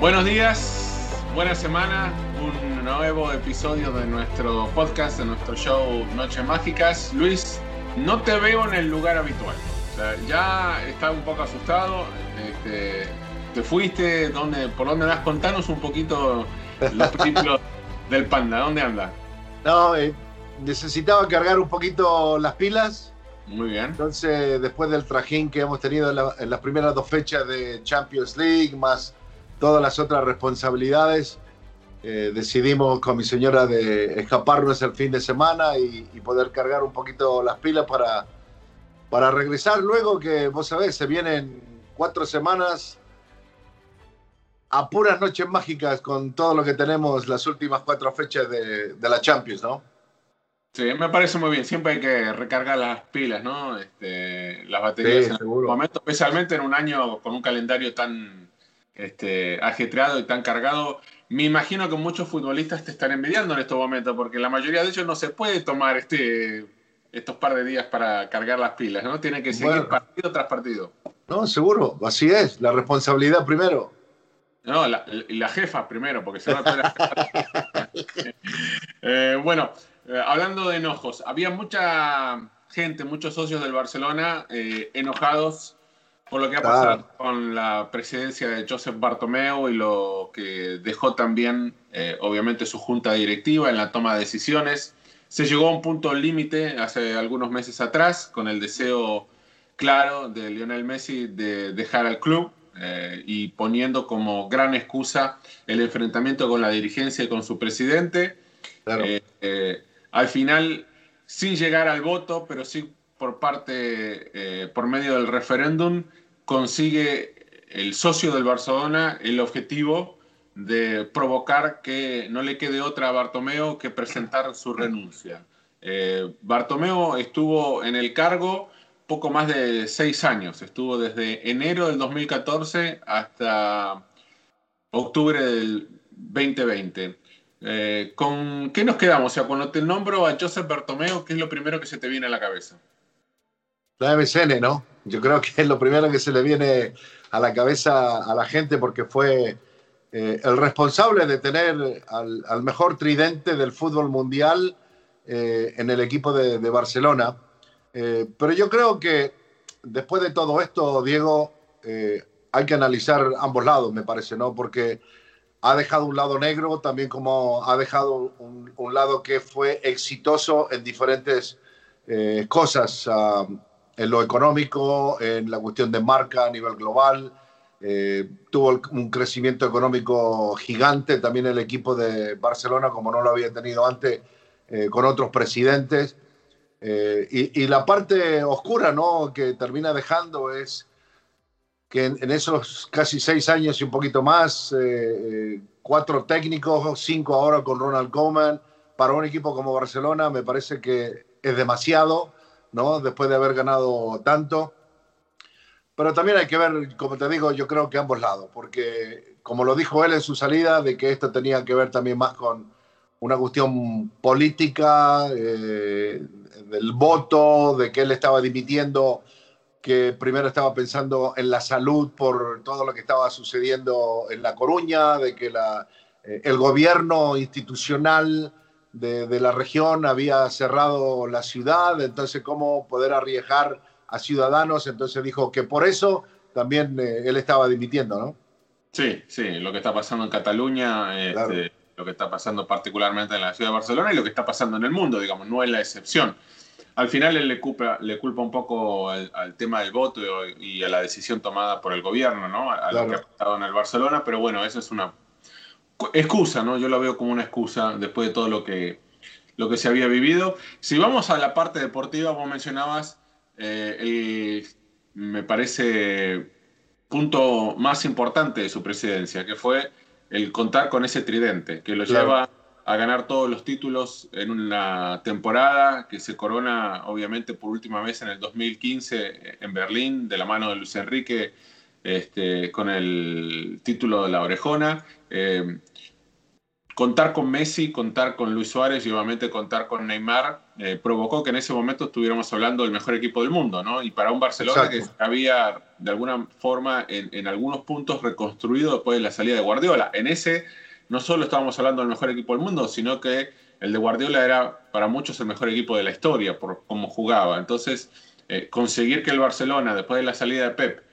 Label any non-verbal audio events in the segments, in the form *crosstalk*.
Buenos días, buena semana, un nuevo episodio de nuestro podcast, de nuestro show Noches Mágicas. Luis, no te veo en el lugar habitual. O sea, ya estaba un poco asustado. Este, ¿Te fuiste? ¿Dónde, ¿Por dónde andas? Contanos un poquito los principios *laughs* del panda. ¿Dónde anda? No, eh, necesitaba cargar un poquito las pilas. Muy bien. Entonces, después del trajín que hemos tenido en, la- en las primeras dos fechas de Champions League, más todas las otras responsabilidades, eh, decidimos con mi señora de escaparnos el fin de semana y, y poder cargar un poquito las pilas para, para regresar luego que, vos sabés, se vienen cuatro semanas a puras noches mágicas con todo lo que tenemos las últimas cuatro fechas de, de la Champions, ¿no? Sí, me parece muy bien. Siempre hay que recargar las pilas, ¿no? Este, las baterías Sí, en seguro. algún momento, especialmente en un año con un calendario tan este, ajetreado y tan cargado. Me imagino que muchos futbolistas te están envidiando en estos momentos, porque la mayoría de ellos no se puede tomar este, estos par de días para cargar las pilas, ¿no? Tienen que seguir Bueno. partido tras partido. No, seguro, así es, la responsabilidad primero. No, la, la jefa primero, porque se va a poder Eh, bueno, eh, hablando de enojos, había mucha gente, muchos socios del Barcelona eh, enojados por lo que ha Claro. pasado con la presidencia de Josep Bartomeu y lo que dejó también, eh, obviamente, su junta directiva en la toma de decisiones. Se llegó a un punto límite hace algunos meses atrás con el deseo claro de Lionel Messi de dejar al club eh, y poniendo como gran excusa el enfrentamiento con la dirigencia y con su presidente. Claro. Eh, al final, sin llegar al voto, pero sí por parte, eh, por medio del referéndum, consigue el socio del Barcelona el objetivo de provocar que no le quede otra a Bartomeo que presentar su renuncia. Eh, Bartomeo estuvo en el cargo poco más de seis años, estuvo desde enero del 2014 hasta octubre del 2020. Eh, ¿Con qué nos quedamos? O sea, cuando te nombro a Joseph Bartomeu, ¿qué es lo primero que se te viene a la cabeza? La MSN, ¿no? Yo creo que es lo primero que se le viene a la cabeza a la gente porque fue eh, el responsable de tener al, al mejor tridente del fútbol mundial eh, en el equipo de, de Barcelona. Eh, pero yo creo que después de todo esto, Diego, eh, hay que analizar ambos lados, me parece, ¿no? Porque ha dejado un lado negro, también como ha dejado un, un lado que fue exitoso en diferentes eh, cosas, ah, en lo económico, en la cuestión de marca a nivel global. Eh, tuvo un crecimiento económico gigante también el equipo de Barcelona, como no lo había tenido antes eh, con otros presidentes. Eh, y, la parte oscura, ¿no? Que termina dejando es que en, esos casi seis años y un poquito más, cuatro técnicos, cinco ahora con Ronald Koeman, para un equipo como Barcelona me parece que es demasiado, ¿no? Después de haber ganado tanto. Pero también hay que ver, como te digo, yo creo que ambos lados, porque como lo dijo él en su salida, de que esto tenía que ver también más con una cuestión política, eh, del voto, de que él estaba dimitiendo, que primero estaba pensando en la salud por todo lo que estaba sucediendo en La Coruña, de que la, eh, el gobierno institucional de, de, la región había cerrado la ciudad, entonces cómo poder arriesgar a ciudadanos, entonces dijo que por eso también eh, él estaba dimitiendo, ¿no? Sí, sí, lo que está pasando en Cataluña, este, lo que está pasando particularmente en la ciudad de Barcelona y lo que está pasando en el mundo, digamos, no es la excepción. Al final él le culpa, le culpa un poco al, tema del voto y a la decisión tomada por el gobierno, ¿no? A, lo que ha pasado en el Barcelona, pero bueno, eso es una excusa, ¿no? Yo lo veo como una excusa después de todo lo que, lo que se había vivido. Si vamos a la parte deportiva, vos mencionabas eh, el, me parece, punto más importante de su presidencia, que fue el contar con ese tridente, que lo lleva a ganar todos los títulos en una temporada que se corona obviamente por última vez en el 2015 en Berlín, de la mano de Luis Enrique, este, con el título de la orejona. Eh, contar con Messi, contar con Luis Suárez y obviamente contar con Neymar eh, provocó que en ese momento estuviéramos hablando del mejor equipo del mundo, ¿no? Y para un Barcelona que había de alguna forma en, algunos puntos reconstruido después de la salida de Guardiola. En ese no solo estábamos hablando del mejor equipo del mundo, sino que el de Guardiola era para muchos el mejor equipo de la historia por cómo jugaba. Entonces, eh, conseguir que el Barcelona, después de la salida de Pep,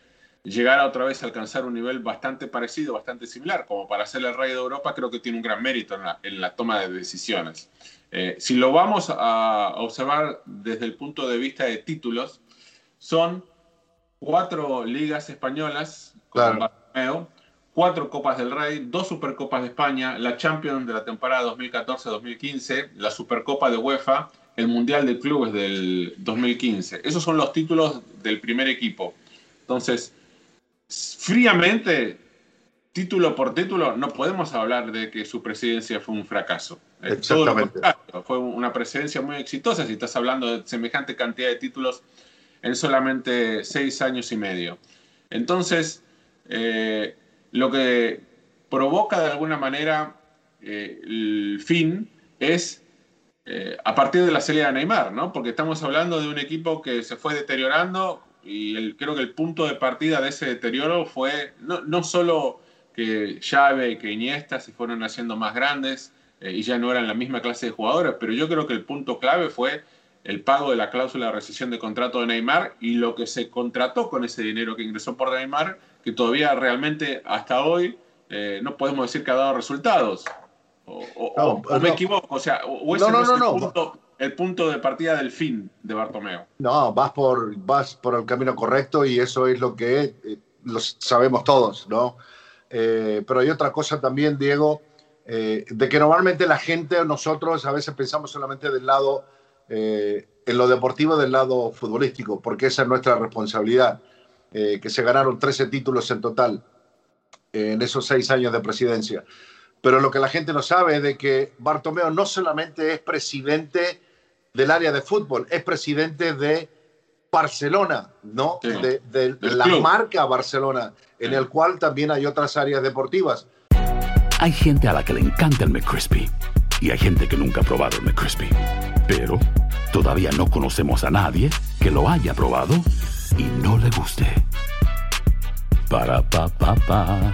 llegar otra vez a alcanzar un nivel bastante parecido, bastante similar, como para ser el rey de Europa, creo que tiene un gran mérito en la, toma de decisiones. Eh, si lo vamos a observar desde el punto de vista de títulos, son cuatro ligas españolas con claro. cuatro Copas del Rey, dos Supercopas de España, la Champions de la temporada 2014-2015, la Supercopa de UEFA, el Mundial de Clubes del 2015. Esos son los títulos del primer equipo. Entonces, fríamente, título por título, no podemos hablar de que su presidencia fue un fracaso. Exactamente. fue una presidencia muy exitosa si estás hablando de semejante cantidad de títulos en solamente seis años y medio. Entonces, eh, lo que provoca de alguna manera eh, el fin es eh, a partir de la salida de Neymar, ¿no? Porque estamos hablando de un equipo que se fue deteriorando y el, creo que el punto de partida de ese deterioro fue no, no solo que Xavi y que Iniesta se fueron haciendo más grandes eh, y ya no eran la misma clase de jugadores, pero yo creo que el punto clave fue el pago de la cláusula de rescisión de contrato de Neymar y lo que se contrató con ese dinero que ingresó por Neymar, que todavía realmente hasta hoy eh, no podemos decir que ha dado resultados. O, me equivoco, o sea, o ese no, no, no, punto, el punto de partida del fin de Bartomeo. No, vas por, vas por el camino correcto y eso es lo que eh, lo sabemos todos, ¿no? Eh, pero hay otra cosa también, Diego, eh, de que normalmente la gente, nosotros a veces pensamos solamente del lado, en lo deportivo, del lado futbolístico, porque esa es nuestra responsabilidad, que se ganaron 13 títulos en total en esos seis años de presidencia. Pero lo que la gente no sabe es de que Bartomeo no solamente es presidente del área de fútbol, es presidente de Barcelona, ¿no? de, la marca Barcelona, en el cual también hay otras áreas deportivas. Hay gente a la que le encanta el McCrispy y hay gente que nunca ha probado el McCrispy. Pero todavía no conocemos a nadie que lo haya probado y no le guste. Para pa pa pa.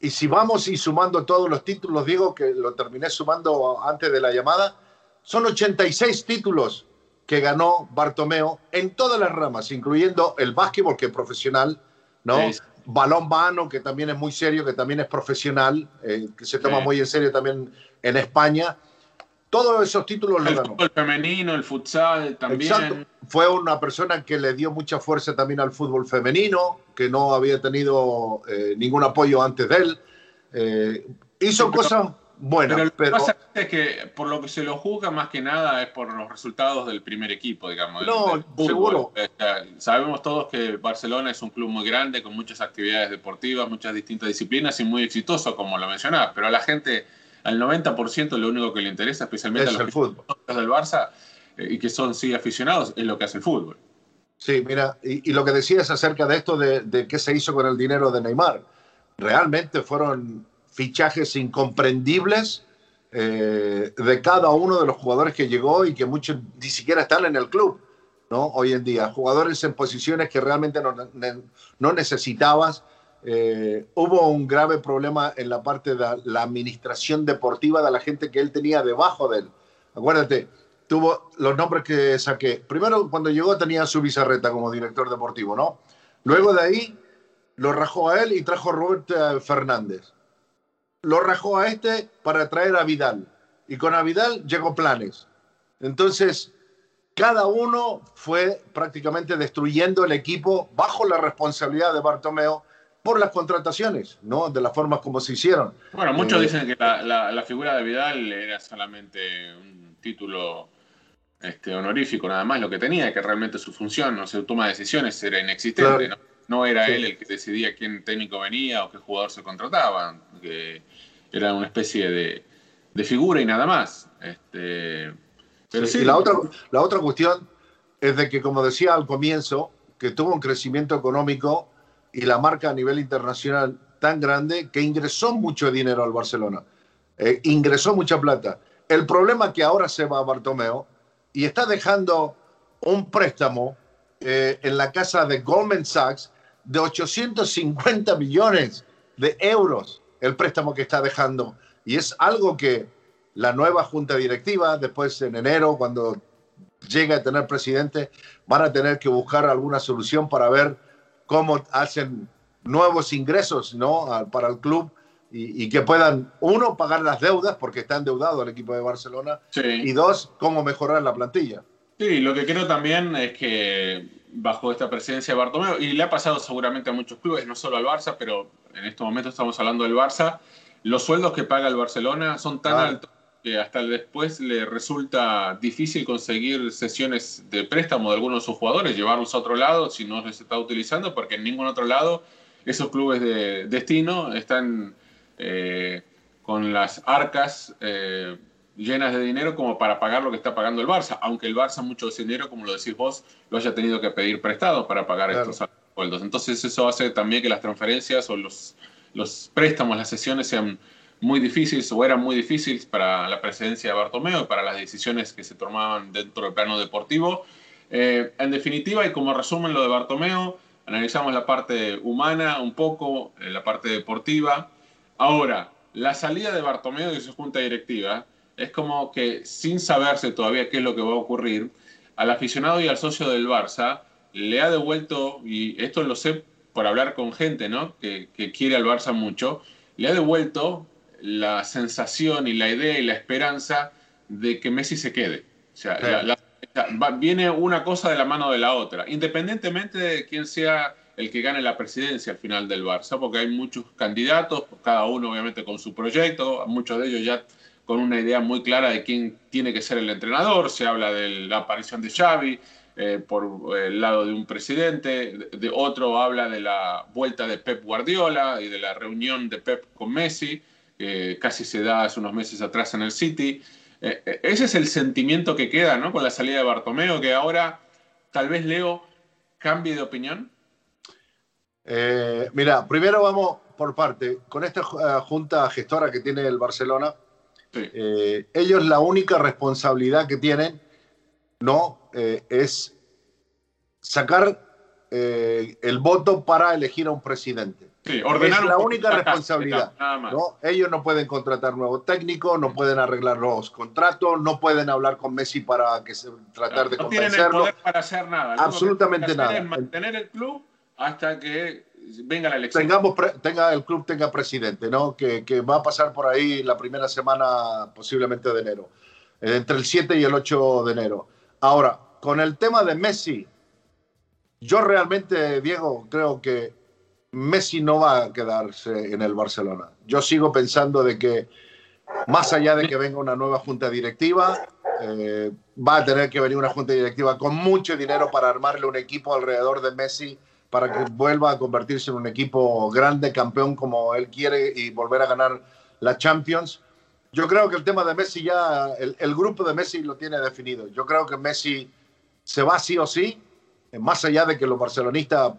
Y si vamos y sumando todos los títulos, digo que lo terminé sumando antes de la llamada, son 86 títulos que ganó Bartomeo en todas las ramas, incluyendo el básquetbol, que es profesional, ¿no? Sí. Balón vano, que también es muy serio, que también es profesional, eh, que se toma Sí. muy en serio también en España. Todos esos títulos los El ganó. fútbol femenino, el futsal también. Exacto. Fue una persona que le dio mucha fuerza también al fútbol femenino, que no había tenido eh, ningún apoyo antes de él. Eh, hizo pero- cosas buenas, Pero lo que pasa es que por lo que se lo juzga más que nada es por los resultados del primer equipo, digamos. No, del seguro. Sabemos todos que Barcelona es un club muy grande, con muchas actividades deportivas, muchas distintas disciplinas y muy exitoso, como lo mencionabas. Pero a la gente, al 90%, lo único que le interesa, especialmente es a los el fútbol. del Barça eh, y que son sí aficionados, es lo que hace el fútbol. Sí, mira, y, y lo que decías acerca de esto de, de qué se hizo con el dinero de Neymar, realmente fueron fichajes incomprendibles eh, de cada uno de los jugadores que llegó y que muchos ni siquiera están en el club, ¿no? Hoy en día, jugadores en posiciones que realmente no, no necesitabas. Eh, hubo un grave problema en la parte de la administración deportiva de la gente que él tenía debajo de él. Acuérdate, tuvo los nombres que saqué. Primero, cuando llegó tenía su bizarreta como director deportivo, ¿no? Luego de ahí lo rajó a él y trajo a Robert eh, Fernández. Lo rajó a este para traer a Vidal. Y con a Vidal llegó Planes. Entonces, cada uno fue prácticamente destruyendo el equipo bajo la responsabilidad de Bartomeo por las contrataciones, ¿no? De la forma como se hicieron. Bueno, muchos Eh, dicen que la, la- la figura de Vidal era solamente un título este, honorífico, nada más lo que tenía, que realmente su función, o su toma de decisiones era inexistente. Claro. ¿no? No era Sí. él el que decidía quién técnico venía o qué jugador se contrataba, que era una especie de, de figura y nada más. Este, pero Sí, sí, y la otra, la otra cuestión es de que, como decía al comienzo, que tuvo un crecimiento económico y la marca a nivel internacional tan grande que ingresó mucho dinero al Barcelona. Eh, ingresó mucha plata. El problema que ahora se va a Bartomeo y está dejando un préstamo eh, en la casa de Goldman Sachs de 850 millones de euros, el préstamo que está dejando. Y es algo que la nueva junta directiva, después en enero, cuando llegue a tener presidente, van a tener que buscar alguna solución para ver cómo hacen nuevos ingresos ¿no? Para el club y, y que puedan, uno, pagar las deudas, porque está endeudado el equipo de Barcelona, sí. y dos, cómo mejorar la plantilla. Sí, lo que creo también es que bajo esta presidencia de Bartomeu, y le ha pasado seguramente a muchos clubes, no solo al Barça, pero en estos momentos estamos hablando del Barça, los sueldos que paga el Barcelona son tan altos que hasta después le resulta difícil conseguir sesiones de préstamo de algunos de sus jugadores, llevarlos a otro lado si no se está utilizando, porque en ningún otro lado esos clubes de destino están eh, con las arcas eh, llenas de dinero como para pagar lo que está pagando el Barça, aunque el Barça mucho de ese dinero, como lo decís vos, lo haya tenido que pedir prestado para pagar Claro. estos sueldos. Entonces eso hace también que las transferencias o los, los préstamos, las sesiones sean muy difíciles o eran muy difíciles para la presidencia de Bartomeu y para las decisiones que se tomaban dentro del plano deportivo. Eh, en definitiva, y como resumen lo de Bartomeu, analizamos la parte humana un poco, eh, la parte deportiva. Ahora, la salida de Bartomeu y su junta directiva es como que sin saberse todavía qué es lo que va a ocurrir, al aficionado y al socio del Barça le ha devuelto, y esto lo sé por hablar con gente ¿no? que, quiere al Barça mucho, le ha devuelto la sensación y la idea y la esperanza de que Messi se quede. O sea, viene una cosa de la mano de la otra, independientemente de quién sea el que gane la presidencia al final del Barça, porque hay muchos candidatos, cada uno obviamente con su proyecto, muchos de ellos ya con una idea muy clara de quién tiene que ser el entrenador, se habla de la aparición de Xavi eh, por el lado de un presidente, de, otro habla de la vuelta de Pep Guardiola y de la reunión de Pep con Messi, que casi se da hace unos meses atrás en el City. Eh, eh, ese es el sentimiento que queda ¿no? con la salida de Bartomeo, que ahora tal vez Leo cambie de opinión. mira, primero vamos por parte. Con esta junta gestora que tiene el Barcelona, eh, ellos la única responsabilidad que tienen no eh, es sacar eh, el voto para elegir a un presidente. Es la única responsabilidad. ¿no? Ellos no pueden contratar nuevo técnico, no pueden arreglar los contratos, no pueden hablar con Messi para que se, tratar de convencerlo. No tienen el poder para hacer nada. Absolutamente nada. mantener el club hasta que venga la elección. Tengamos tenga, el club tenga presidente, ¿no? Que, que, va a pasar por ahí la primera semana posiblemente de enero, eh, entre el 7 y el 8 de enero. Ahora, con el tema de Messi, yo realmente, Diego, creo que Messi no va a quedarse en el Barcelona. Yo sigo pensando de que más allá de que venga una nueva junta directiva, eh, va a tener que venir una junta directiva con mucho dinero para armarle un equipo alrededor de Messi para que vuelva a convertirse en un equipo grande, campeón como él quiere y volver a ganar la Champions. Yo creo que el tema de Messi ya, el, grupo de Messi lo tiene definido. Yo creo que Messi se va sí o sí, más allá de que los barcelonistas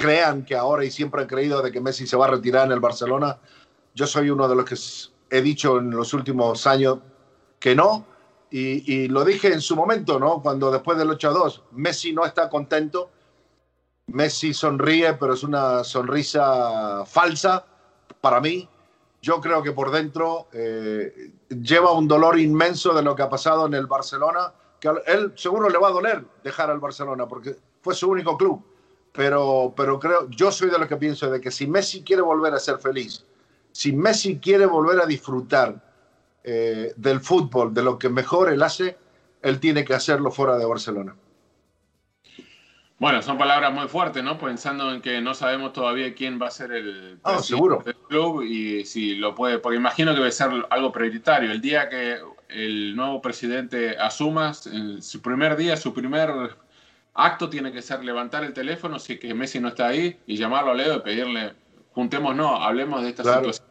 crean que ahora y siempre han creído de que Messi se va a retirar en el Barcelona. Yo soy uno de los que he dicho en los últimos años que no, y, y lo dije en su momento, ¿no? Cuando después del 8-2, Messi no está contento Messi sonríe, pero es una sonrisa falsa para mí. Yo creo que por dentro eh, lleva un dolor inmenso de lo que ha pasado en el Barcelona, que él seguro le va a doler dejar al Barcelona porque fue su único club. Pero, pero creo, yo soy de los que pienso de que si Messi quiere volver a ser feliz, si Messi quiere volver a disfrutar eh, del fútbol, de lo que mejor él hace, él tiene que hacerlo fuera de Barcelona. Bueno, son palabras muy fuertes, ¿no? Pensando en que no sabemos todavía quién va a ser el ah, presidente del club y si lo puede, porque imagino que va a ser algo prioritario. El día que el nuevo presidente asuma, su primer día, su primer acto tiene que ser levantar el teléfono si es que Messi no está ahí y llamarlo a Leo y pedirle, juntémonos, no, hablemos de esta situación.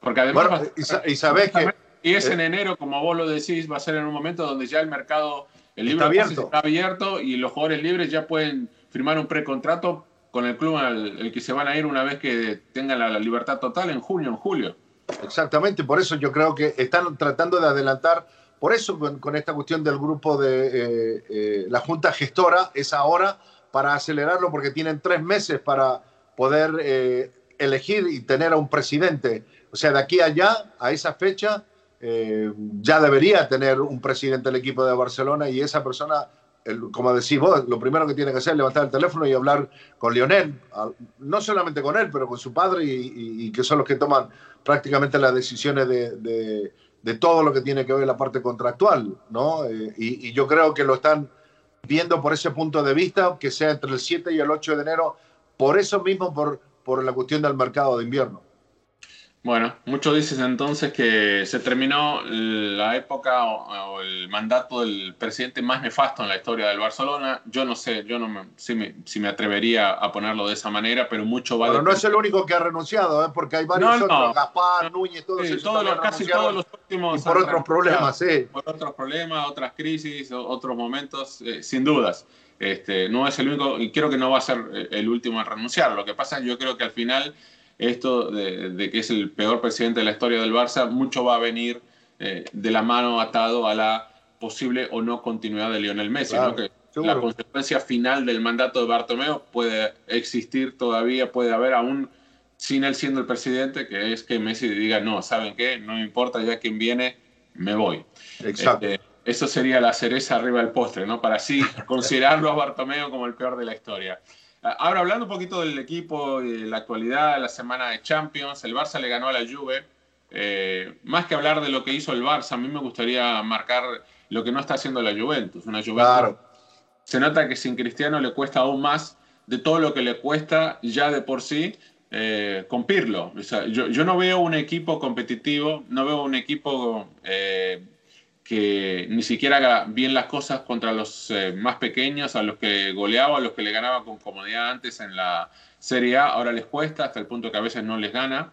Porque además... y, sabes que... Y es en eh, enero, como vos lo decís, va a ser en un momento donde ya el mercado el libro está abierto. está abierto y los jugadores libres ya pueden firmar un precontrato con el club al el que se van a ir una vez que tengan la, libertad total en junio, en julio. Exactamente, por eso yo creo que están tratando de adelantar, por eso con, esta cuestión del grupo de eh, eh, la Junta Gestora es ahora para acelerarlo porque tienen tres meses para poder eh, elegir y tener a un presidente. O sea, de aquí a allá, a esa fecha, eh, ya debería tener un presidente del equipo de Barcelona y esa persona, como decís vos, lo primero que tiene que hacer es levantar el teléfono y hablar con Lionel, no solamente con él, pero con su padre y, que son los que toman prácticamente las decisiones de, todo lo que tiene que ver la parte contractual, ¿no? Eh, y, yo creo que lo están viendo por ese punto de vista, que sea entre el 7 y el 8 de enero, por eso mismo, por, por la cuestión del mercado de invierno. Bueno, muchos dices entonces que se terminó la época o, el mandato del presidente más nefasto en la historia del Barcelona. Yo no sé, yo no me, si, me, atrevería a ponerlo de esa manera, pero mucho va Pero no es el único que ha renunciado, ¿eh? porque hay varios otros, Gaspar, Núñez, todos sí, todos los, casi todos los últimos. Y por otros problemas, sí. Por otros problemas, otras crisis, otros momentos, eh, sin dudas. Este, no es el único, y creo que no va a ser eh, el último a renunciar. Lo que pasa es yo creo que al final esto de, que es el peor presidente de la historia del Barça, mucho va a venir eh, de la mano atado a la posible o no continuidad de Lionel Messi, que la consecuencia final del mandato de Bartomeu puede existir todavía, puede haber aún sin él siendo el presidente, que es que Messi diga, no, ¿saben qué? No me importa ya quién viene, me voy. Exacto. Este, eso sería la cereza arriba del postre, ¿no? Para así *laughs* considerarlo a Bartomeo como el peor de la historia. Ahora, hablando un poquito del equipo y de la actualidad, la semana de Champions, el Barça le ganó a la Juve. Eh, más que hablar de lo que hizo el Barça, a mí me gustaría marcar lo que no está haciendo la Juventus. Una Juventus claro. se nota que sin Cristiano le cuesta aún más de todo lo que le cuesta ya de por sí eh, con Pirlo. yo, no veo un equipo competitivo, no veo un equipo eh, que ni siquiera haga bien las cosas contra los eh, más pequeños, a los que goleaba, a los que le ganaba con comodidad antes en la Serie A, ahora les cuesta hasta el punto que a veces no les gana.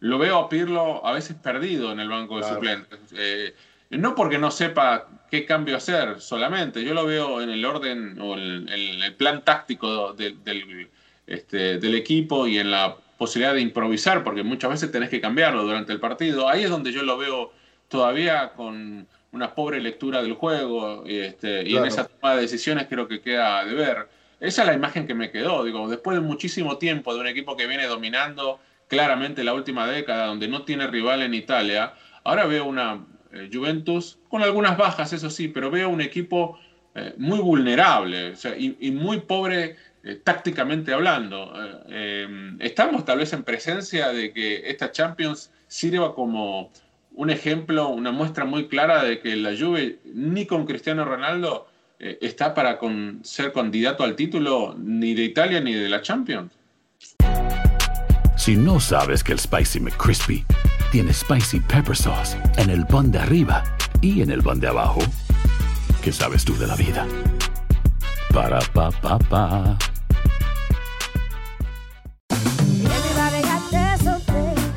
Lo veo a Pirlo a veces perdido en el banco de suplentes. Eh, no porque no sepa qué cambio hacer solamente, yo lo veo en el orden o en el, plan táctico del, este, del equipo y en la posibilidad de improvisar, porque muchas veces tenés que cambiarlo durante el partido. Ahí es donde yo lo veo todavía con una pobre lectura del juego este, y en esa toma de decisiones creo que queda de ver. Esa es la imagen que me quedó, digo, después de muchísimo tiempo de un equipo que viene dominando claramente la última década, donde no tiene rival en Italia, ahora veo una eh, Juventus con algunas bajas, eso sí, pero veo un equipo eh, muy vulnerable y, muy pobre eh, tácticamente hablando. estamos tal vez en presencia de que esta Champions sirva como un ejemplo, una muestra muy clara de que la Juve ni con Cristiano Ronaldo eh, está para ser candidato al título ni de Italia ni de la Champions. Si no sabes que el Spicy McCrispy tiene Spicy Pepper Sauce en el pan de arriba y en el pan de abajo, ¿qué sabes tú de la vida? Para, pa, pa, pa.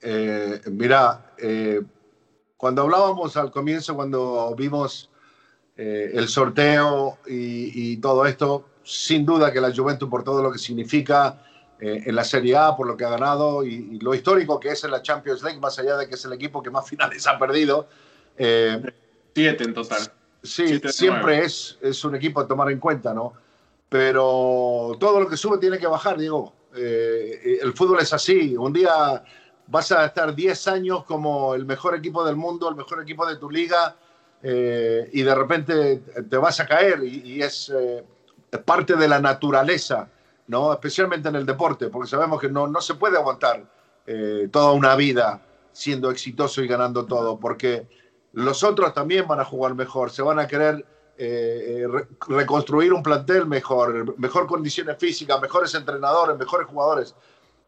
Eh, mira, eh, cuando hablábamos al comienzo, cuando vimos eh, el sorteo y, todo esto, sin duda que la Juventus, por todo lo que significa en la Serie A, por lo que ha ganado y, lo histórico que es en la Champions League, más allá de que es el equipo que más *laughs* finales ha perdido. Siete en total. Sí, siempre es, es un equipo a tomar en cuenta, ¿no? Pero todo lo que sube tiene que bajar, digo. el fútbol es así. Un día vas a estar 10 años como el mejor equipo del mundo, el mejor equipo de tu liga, eh, y de repente te vas a caer y, es eh, parte de la naturaleza, ¿no? especialmente en el deporte, porque sabemos que no, no se puede aguantar eh, toda una vida siendo exitoso y ganando todo, porque los otros también van a jugar mejor, se van a querer reconstruir un plantel mejor, mejor condiciones físicas, mejores entrenadores, mejores jugadores.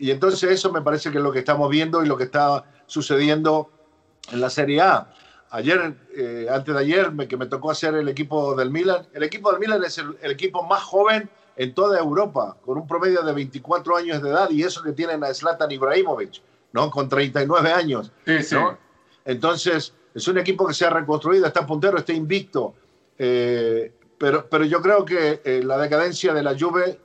Y entonces eso me parece que es lo que estamos viendo y lo que está sucediendo en la Serie A. Ayer, eh, antes de ayer, me, que me tocó hacer el equipo del Milan. El equipo del Milan es el, equipo más joven en toda Europa, con un promedio de 24 años de edad y eso que tienen a Zlatan Ibrahimovic, ¿no? Con 39 años. Entonces, es un equipo que se ha reconstruido, está puntero, está invicto. Eh, pero, pero yo creo que eh, la decadencia de la Juve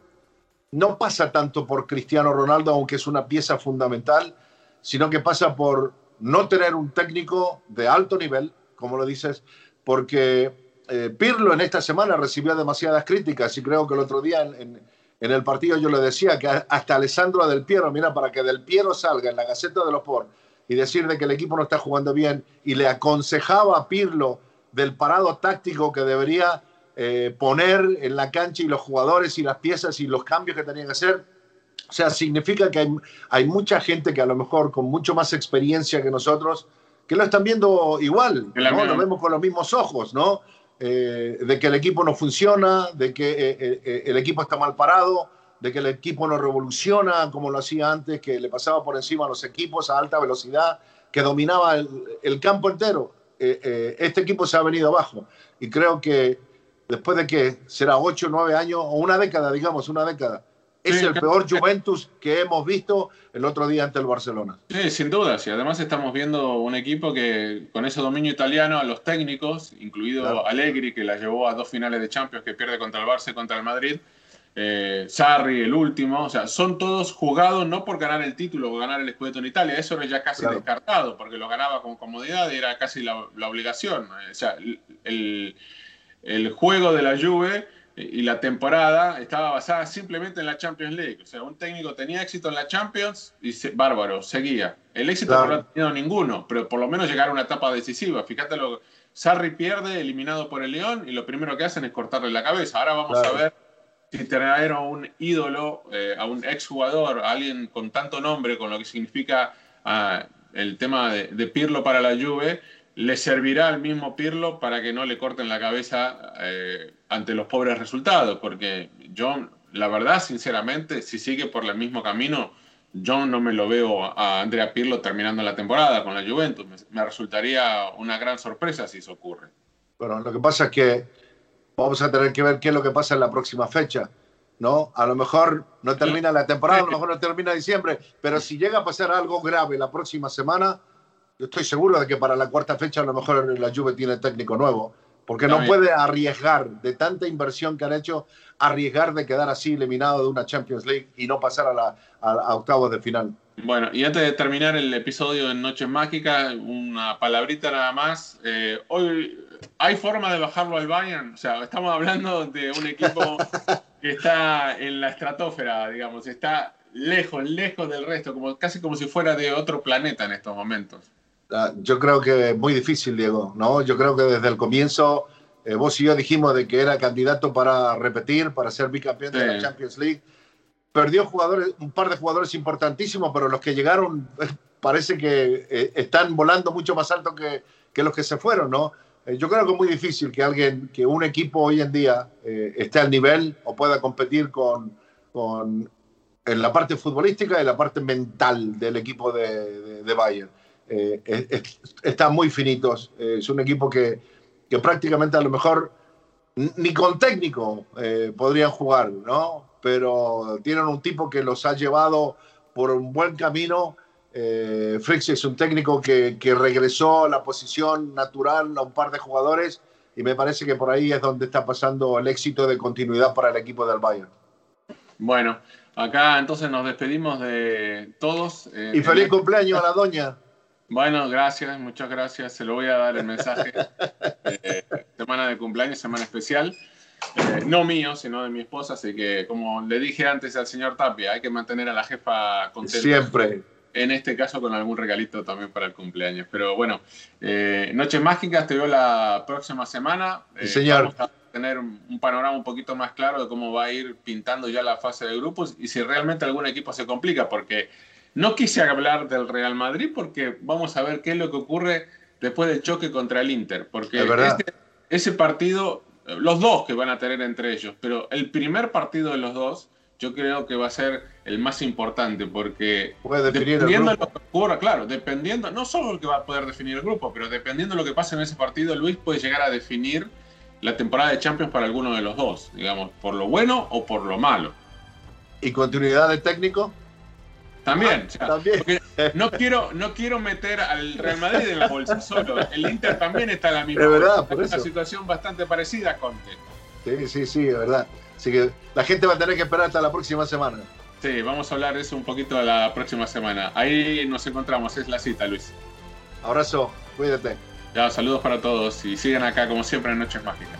no pasa tanto por Cristiano Ronaldo, aunque es una pieza fundamental, sino que pasa por no tener un técnico de alto nivel, como lo dices, porque eh, Pirlo en esta semana recibió demasiadas críticas y creo que el otro día en, en, el partido yo le decía que hasta Alessandro Del Piero, mira, para que Del Piero salga en la Gaceta de los Sport y decir de que el equipo no está jugando bien y le aconsejaba a Pirlo del parado táctico que debería eh, poner en la cancha y los jugadores y las piezas y los cambios que tenían que hacer. O sea, significa que hay, hay mucha gente que a lo mejor con mucho más experiencia que nosotros, que lo están viendo igual, ¿no? lo vemos con los mismos ojos, ¿no? Eh, de que el equipo no funciona, de que eh, el equipo está mal parado, de que el equipo no revoluciona como lo hacía antes, que le pasaba por encima a los equipos a alta velocidad, que dominaba el, campo entero. este equipo se ha venido abajo y creo que después de que será ocho, nueve años o una década, digamos, una década. Es el peor Juventus que hemos visto el otro día ante el Barcelona. Sí, sin duda. Y además estamos viendo un equipo que con ese dominio italiano a los técnicos, incluido Allegri, que la llevó a dos finales de Champions, que pierde contra el Barça y contra el Madrid, eh, Sarri, el último, o sea, son todos jugados no por ganar el título o ganar el Scudetto en Italia, eso era ya casi descartado, porque lo ganaba con comodidad y era casi la, la obligación. O sea, el el juego de la Juve y la temporada estaba basada simplemente en la Champions League. O sea, un técnico tenía éxito en la Champions y bárbaro, seguía. El éxito no lo ha tenido ninguno, pero por lo menos llegar a una etapa decisiva. Fíjate lo Sarri pierde, eliminado por el León, y lo primero que hacen es cortarle la cabeza. Ahora vamos a ver si traer a un ídolo, eh, a un exjugador, a alguien con tanto nombre, con lo que significa ah, el tema de, de Pirlo para la Juve, le servirá al mismo Pirlo para que no le corten la cabeza eh, ante los pobres resultados, porque yo, la verdad, sinceramente, si sigue por el mismo camino, yo no me lo veo a Andrea Pirlo terminando la temporada con la Juventus. Me, resultaría una gran sorpresa si eso ocurre. Bueno, lo que pasa es que vamos a tener que ver qué es lo que pasa en la próxima fecha. ¿no? A lo mejor no termina la temporada, a lo mejor no termina diciembre, pero si llega a pasar algo grave la próxima semana, yo estoy seguro de que para la cuarta fecha a lo mejor la Juve tiene técnico nuevo, porque no puede arriesgar de tanta inversión que han hecho, arriesgar de quedar así eliminado de una Champions League y no pasar a, la, a, octavos de final. Bueno, y antes de terminar el episodio en Noches Mágicas, una palabrita nada más. Eh, hoy hay forma de bajarlo al Bayern. O sea, estamos hablando de un equipo *laughs* que está en la estratosfera, digamos, está lejos, lejos del resto, como, casi como si fuera de otro planeta en estos momentos. Ah, yo creo que es muy difícil, Diego. ¿no? Yo creo que desde el comienzo eh, vos y yo dijimos de que era candidato para repetir, para ser bicampeón de la Champions League. Perdió jugadores, un par de jugadores importantísimos, pero los que llegaron eh, parece que eh, están volando mucho más alto que, que, los que se fueron, ¿no? yo creo que es muy difícil que alguien, que un equipo hoy en día esté al nivel o pueda competir con, con, en la parte futbolística y la parte mental del equipo de, de, de Bayern. Eh, están muy finitos. Eh, es un equipo que, que, prácticamente a lo mejor ni con técnico eh, podrían jugar, ¿no? Pero tienen un tipo que los ha llevado por un buen camino. Eh, Frix es un técnico que, que, regresó a la posición natural a un par de jugadores y me parece que por ahí es donde está pasando el éxito de continuidad para el equipo del Bayern. Bueno, acá entonces nos despedimos de todos. y feliz cumpleaños a la doña. Bueno, gracias, muchas gracias. Se lo voy a dar el mensaje. Eh, semana de cumpleaños, semana especial. Eh, no mío, sino de mi esposa. Así que, como le dije antes al señor Tapia, hay que mantener a la jefa contenta. Siempre. En este caso, con algún regalito también para el cumpleaños. Pero bueno, eh, Noches Mágicas te veo la próxima semana. señor. Vamos a tener un panorama un poquito más claro de cómo va a ir pintando ya la fase de grupos y si realmente algún equipo se complica, porque no quise hablar del Real Madrid porque vamos a ver qué es lo que ocurre después del choque contra el Inter. Porque ese, partido, los dos que van a tener entre ellos, pero el primer partido de los dos, yo creo que va a ser el más importante porque dependiendo de lo que ocurra, claro, dependiendo, no solo el que va a poder definir el grupo, pero dependiendo de lo que pase en ese partido, Luis puede llegar a definir la temporada de Champions para alguno de los dos, digamos, por lo bueno o por lo malo. ¿Y continuidad de técnico? También, no quiero, no quiero meter al Real Madrid en la bolsa solo. El Inter también está en la misma. Es verdad, Es una situación bastante parecida a Conte. Sí, sí, sí, es verdad. Así que la gente va a tener que esperar hasta la próxima semana. Sí, vamos a hablar de eso un poquito la próxima semana. Ahí nos encontramos, es la cita, Luis. Abrazo, cuídate. Ya, saludos para todos y sigan acá como siempre en Noches Mágicas.